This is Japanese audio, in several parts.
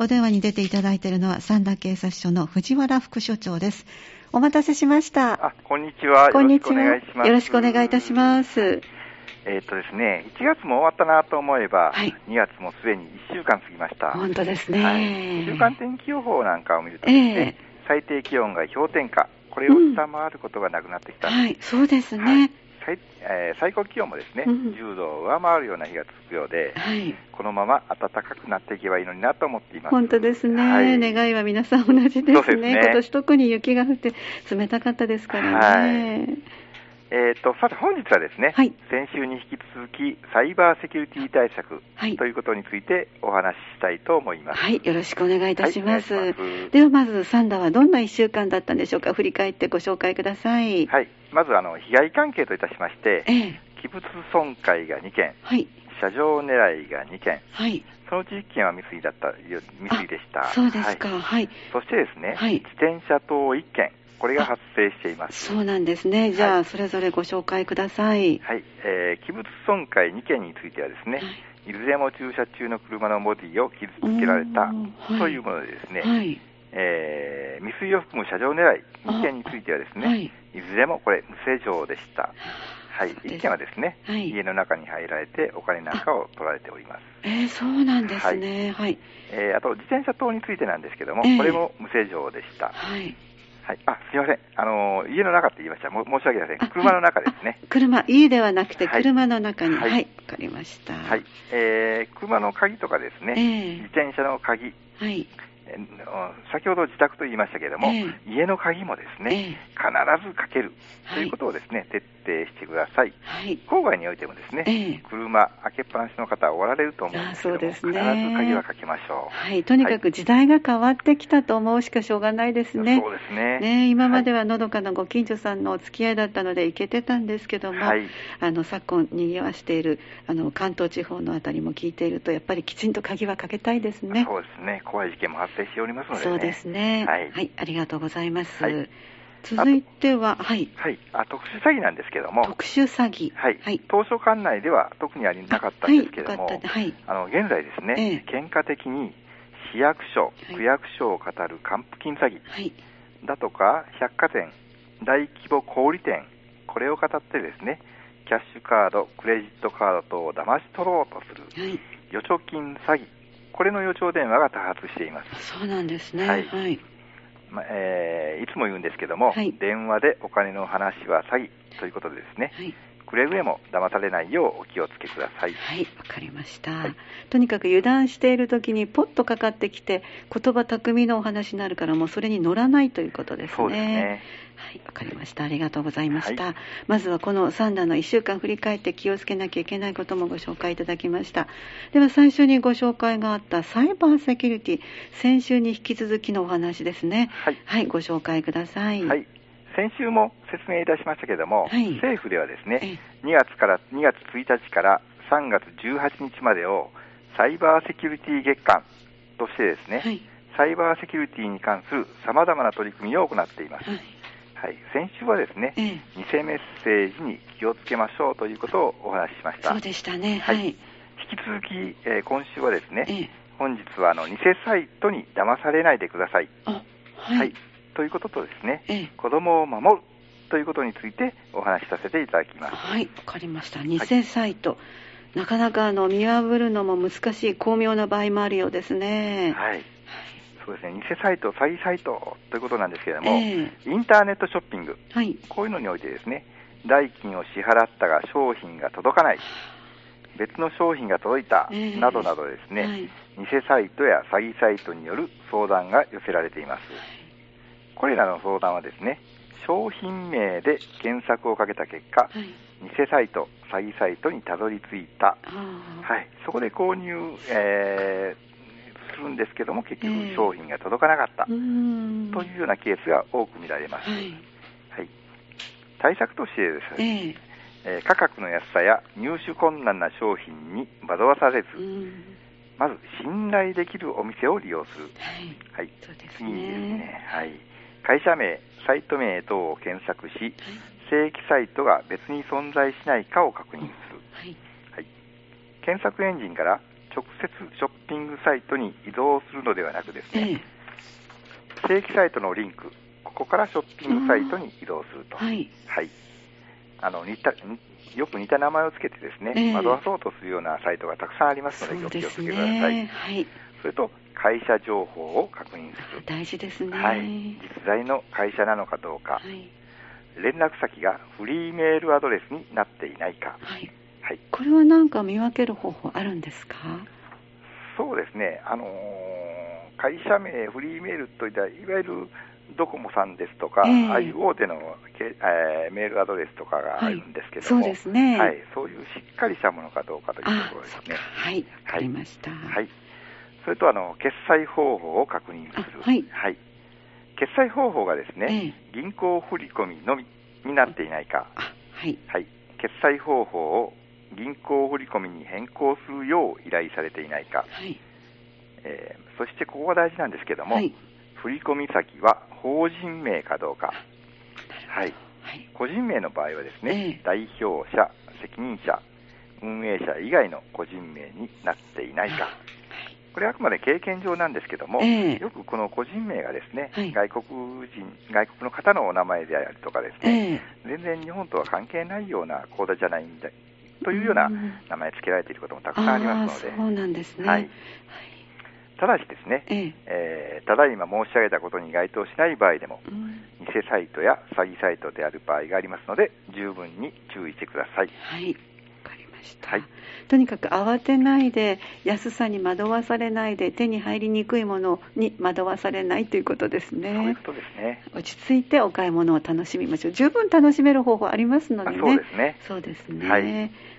お電話に出ていただいているのは三田警察署の藤原副署長です。お待たせしました。あ、こんにちは。こんにちは。よろしくお願いいいたします。えーっとですね、1月も終わったなと思えば、はい2月もすでに1週間過ぎました。本当ですね。はい、週間天気予報なんかを見るとですね、最低気温が氷点下、これを下回ることがなくなってきたんです。はい、そうですね。はい最えー最高気温もですね、うん10度を上回るような日が続くようで、はい。このまま暖かくなっていけばいいのになと思っています。本当ですね、はい願いは皆さん同じですねすね今年特に雪が降って冷たかったですからね。えー、とさて本日はですね、はい先週に引き続きサイバーセキュリティ対策はいということについてお話ししたいと思います。はい、よろしくお願いいたします。はいますではまず、サンダーはどんな1週間だったんでしょうか、振り返ってご紹介ください。はい、まずあの被害関係といたしまして、ええ、器物損壊が2件、はい、車上狙いが2件、はい。そのうち1件は未遂だったよ未遂でした。そうですか、はいはい。そしてですね、はい自転車等1件、これが発生しています。そうなんですね。じゃあ、はいそれぞれご紹介ください。はい、えー器物損壊2件についてはですね、いずれも駐車中の車のボディを傷つけられたというものでですね、はい。えー未遂を含む車上狙い2件についてはですね、はい。い、ずれもこれ無施錠でした。はい、そうです1件はですね、はい家の中に入られてお金なんかを取られております。えー、そうなんですね。はい。えーあと自転車等についてなんですけども、ええこれも無施錠でした。はい。はい、あすみません、あのー家の中って言いました、も申し訳ありません、あ車の中ですね。車、家ではなくてはい。車の中に。は。はい。いわ、かりました。はい、えー車の鍵とかですね、ええ。自転車の鍵、はい。えー先ほど自宅と言いましたけれども、え家の鍵もですね、ええ必ずかけるはいということをですね、徹底してください。はい。郊外においてもですね、ええ車開けっぱなしの方はおられると思うんですけどすね必ず鍵はかけましょう。はい。とにかく時代が変わってきたと思うしかしょうがないですね。そうですね。ね、今までははのどかなご近所さんのお付き合いだったので行けてたんですけども、はいあの昨今にぎわしているあの関東地方のあたりも聞いているとやっぱりきちんと鍵はかけたいですね。そうですね。怖い事件も発生しておりますのでね。そうですね。はいありがとうございます。はい続いては、はい、はい。あ、特殊詐欺なんですけども、特殊詐欺。はい。はい。当初管内では特にありなかったんですけども、はい、はい。あの、現在ですね、ええ喧嘩的に市役所、い区役所を語る還付金詐欺はい。だとか、百貨店、大規模小売店、これを語ってですね、キャッシュカード、クレジットカード等を騙し取ろうとするはい。預貯金詐欺、これの予兆電話が多発しています。そうなんですね。ははいい。はい。まえーいつも言うんですけども、はい電話でお金の話は詐欺ということでですね、くれぐれも騙されないようお気をつけください。はい、わかりました、はいとにかく油断している時にポッとかかってきて言葉巧みなお話になるからもうそれに乗らないということですね。そうですね。はい、わかりました。ありがとうございました。はまずはこのサンダーの1週間振り返って気をつけなきゃいけないこともご紹介いただきました。では最初にご紹介があったサイバーセキュリティ、先週に引き続きのお話ですね。はい。はい、ご紹介ください。はい。先週も説明いたしましたけれども、はい政府ではですえね、2月から2月1日から3月18日までをサイバーセキュリティ月間としてですね、はい。サイバーセキュリティに関する様々な取り組みを行っています。はい。はい。先週はですね、ええ偽メッセージに気をつけましょうということをお話ししました。そうでしたね。は。はいい引き続き、えー今週はですね、ええ本日はあの偽サイトに騙されないでください。あ、はい。ということとですね、ええ子供を守るということについてお話しさせていただきます。はい、わかりました。偽サイト。なかなかあの見破るのも難しい巧妙な場合もあるようですね。はい。そうですね、偽サイト、詐欺サイトということなんですけれども、えインターネットショッピング、はい。こういうのにおいてですね、代金を支払ったが商品が届かない、別の商品が届いた、ええなどなどですね、はい。偽サイトや詐欺サイトによる相談が寄せられています。これらの相談はですね、商品名で検索をかけた結果、はい。偽サイト、詐欺サイトにたどり着いた。はい、そこで購入、えーするんですけども、結局ええ商品が届かなかった、うーん。というようなケースが多く見られます。はい。はい、対策としてですね、えええー価格の安さや入手困難な商品に惑わされず。まず信頼できるお店を利用する。はい。はい、そうです次にですね。ね、はい、会社名、サイト名等を検索し、正規サイトが別に存在しないかを確認する。はい。はい、検索エンジンから直接ショッピングサイトに移動するのではなくですね、ええ正規サイトのリンク、ここからショッピングサイトに移動すると。はい。はい。あの、似た、によく似た名前をつけてですね、ええ惑わそうとするようなサイトがたくさんありますので、お気をつけください。ね。はい。それと、会社情報を確認する。大事ですね。はい。実在の会社なのかどうか、はい。連絡先がフリーメールアドレスになっていないか。はい。はい。これは何か見分ける方法あるんですか？そうですね、あのー会社名、フリーメールといったいわゆるドコモさんですとか、ええああいう大手のけ、えーメールアドレスとかがあるんですけども、そうですね。はい、そういうしっかりしたものかどうかというとあころ、です。ね。はい。わかりました。はい。それと、あの、決済方法を確認する。あはい決済方法がですね、え銀行振込のみになっていないか、あ、はい。はい。決済方法を銀行振込に変更するよう依頼されていないか、はい。えーそしてここが大事なんですけども、はい。振込先は法人名かどうか、はい、はい。個人名の場合はですね、ええ代表者、責任者、運営者以外の個人名になっていないか、これはあくまで経験上なんですけども、ええ。よくこの個人名がですね、はい。外国人、外国の方のお名前であるとかですね、ええ。全然日本とは関係ないような口座じゃないんだというような名前付けられていることもたくさんありますので、そうなんですね。はい。ただしですね、ええ。えーただいま申し上げたことに該当しない場合でも、うん。偽サイトや詐欺サイトである場合がありますので、十分に注意してください。はい。ました。はいとにかく慌てないで、安さに惑わされないで、手に入りにくいものに惑わされないということですそういうねこ。とですね。落ち着いてお買い物を楽しみましょう。十分楽しめる方法ありますのあでね。そうですね。そうですね。は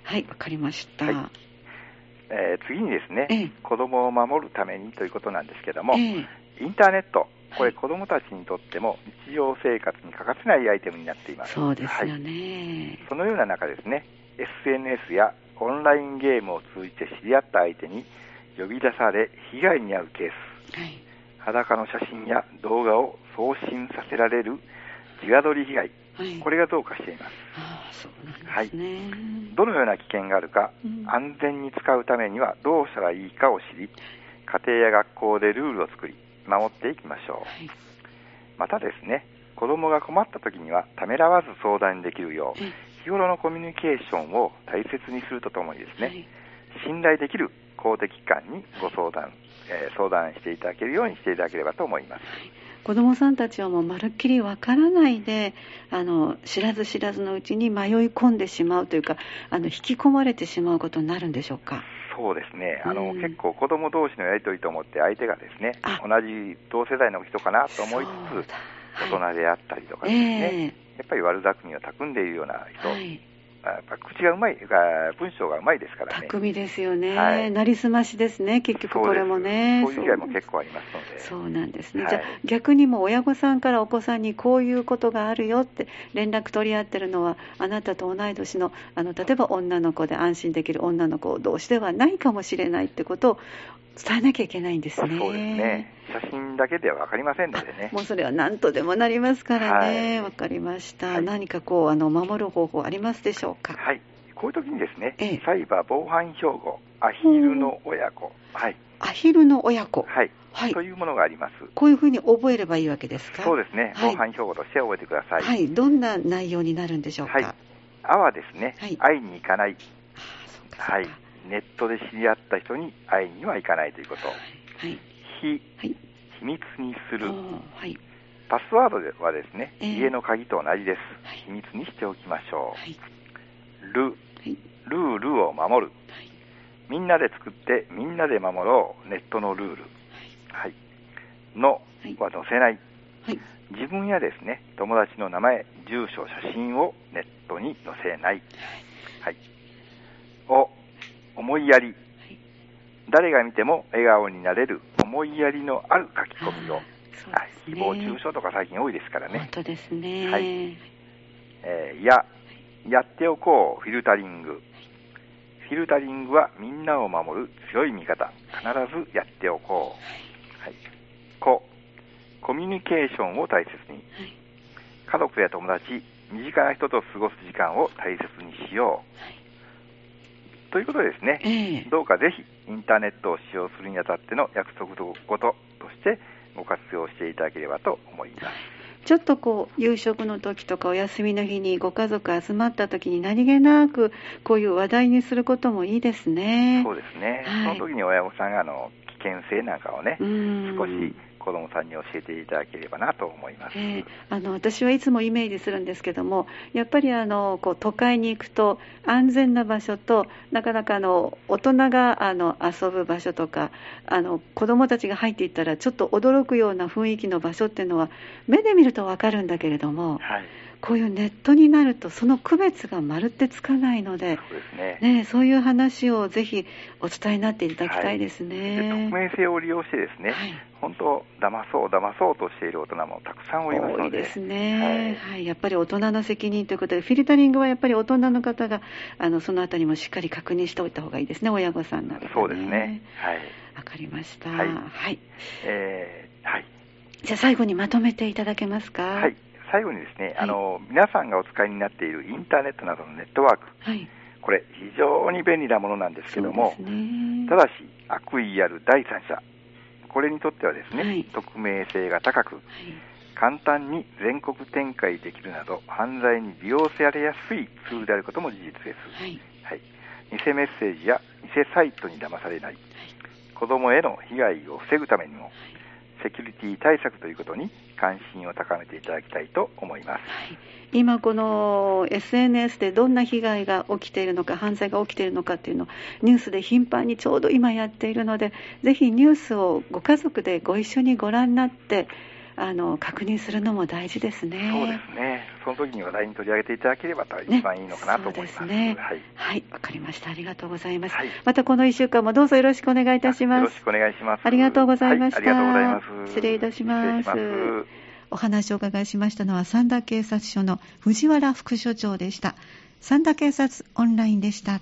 はいい。わかりました。はいえー次にですね、ええ子供を守るためにということなんですけども、ええインターネット、これはい子供たちにとっても日常生活に欠かせないアイテムになっています。そうですよはいね。そのような中ですね、SNS やオンラインゲームを通じて知り合った相手に呼び出され被害に遭うケース、はい。裸の写真や動画を送信させられる自画撮り被害、はい。これが増加しています。ああ、そうなんですね。どのような危険があるか、うん安全に使うためにはどうしたらいいかを知り、家庭や学校でルールを作り、守っていきましょう。はい。またですね、子供が困った時にはためらわず相談できるよう、え日頃のコミュニケーションを大切にするとともにですね、はい。信頼できる公的機関にご相談、えー相談していただけるようにしていただければと思います。子どもさんたちはもうまるっきりわからないであの知らず知らずのうちに迷い込んでしまうというかあの引き込まれてしまうことになるんでしょうか？そうですね、あの、うん結構子供同士のやりとりと思って相手がですねあ、同じ同世代の人かなと思いつだ。つ、大人であったりとかですね、えやっぱり悪巧みを巧んでいるような人、えはい、やっぱ口がうまい、が文章がうまいですからね。巧みですよね、はい。なりすましですね、結局これもね。そういう被害も結構ありますので。そうなんですね、はい。じゃあ逆にも親御さんからお子さんにこういうことがあるよって連絡取り合ってるのはあなたと同い年のあの例えば女の子で安心できる女の子同士ではないかもしれないってことを伝えなきゃいけないんですね。そうですね。写真だけでは分かりませんのでね。もうそれは何とでもなりますからね。わ、はいかりました。はい何かこうあの守る方法ありますでしょうか？はい。こういう時にですね、ええサイバー防犯標語、アヒルの親子、はい、アヒルの親子。はい、はいというものがあります。こういうふうに覚えればいいわけですか？そうですね、はい防犯標語として覚えてください。はい。どんな内容になるんでしょうか？はいあはですね、はい会いに行かない、ああそうかはいそうか。ネットで知り合った人に会いには行かないということ。はい。非、はい。秘密にするはい。パスワードはですね、ええ家の鍵と同じですはい。秘密にしておきましょはい。う。ル、はい。ルールを守る。はい。みんなで作ってみんなで守ろう。ネットのルール。はい。のは載せない。はい。自分やですね、友達の名前、住所、写真をネットに載せない。はい。お、思いやり。はい。誰が見ても笑顔になれる思いやりのある書き込みを。ね誹謗中傷とか最近多いですからね。本当ですね。はいえーや、やっておこう、フィルタリング。フィルタリングはみんなを守る強い味方。必ずやっておこう。はい。こ、コミュニケーションを大切に。はい。家族や友達、身近な人と過ごす時間を大切にしよう。ということでですね、ええどうかぜひインターネットを使用するにあたっての約束事としてご活用していただければと思います。ちょっとこう夕食の時とかお休みの日にご家族集まった時に何気なくこういう話題にすることもいいですね。そうですね。はいその時に親御さんがあの危険性なんかをね、うん少し子供さんに教えていただければなと思います。えーあの私はいつもイメージするんですけどもやっぱりあのこう都会に行くと安全な場所となかなかあの大人があの遊ぶ場所とかあの子どもたちが入っていったらちょっと驚くような雰囲気の場所っていうのは目で見ると分かるんだけれどもはい。こういうネットになるとその区別がまるってつかないので、そうですね。ね、そういう話をぜひお伝えになっていただきたいですでね。匿名性を利用してですね、はい本当、騙そう、騙そうとしている大人もたくさんおりますので、多いですね、ははいやっぱり大人の責任ということで、フィルタリングはやっぱり大人の方があのそのあたりもしっかり確認しておいた方がいいですね、親御さんなど、ね、そうですね。はい。わかりました、はいはい、えーはい。じゃあ最後にまとめていただけますか？はい。最後にですね、あの、皆さんがお使いになっているインターネットなどのネットワーク、はい、これ非常に便利なものなんですけども、ね。ただし悪意ある第三者、これにとってはですね、はい。匿名性が高く、はい。簡単に全国展開できるなど、犯罪に利用されやすいツールであることも事実です。はい。はい、偽メッセージや偽サイトに騙されない、子供への被害を防ぐためにも、セキュリティ対策ということに関心を高めていただきたいと思います。はい今、この SNS でどんな被害が起きているのか、犯罪が起きているのかっていうのをニュースで頻繁にちょうど今やっているので、ぜひニュースをご家族でご一緒にご覧になって、あの確認するのも大事ですね。そうですね。その時に話題に取り上げていただければ一番いいのかなと思います。そうですねはい。はい、わかりました。ありがとうございます。はいまたこの1週間もどうぞよろしくお願いいたしますよろし。くお願いします。ありがとうございましたはありがとうございます。失礼いたします失礼しますお話をお伺いしましたのは三田警察署の藤原副署長でした。三田警察オンラインでした。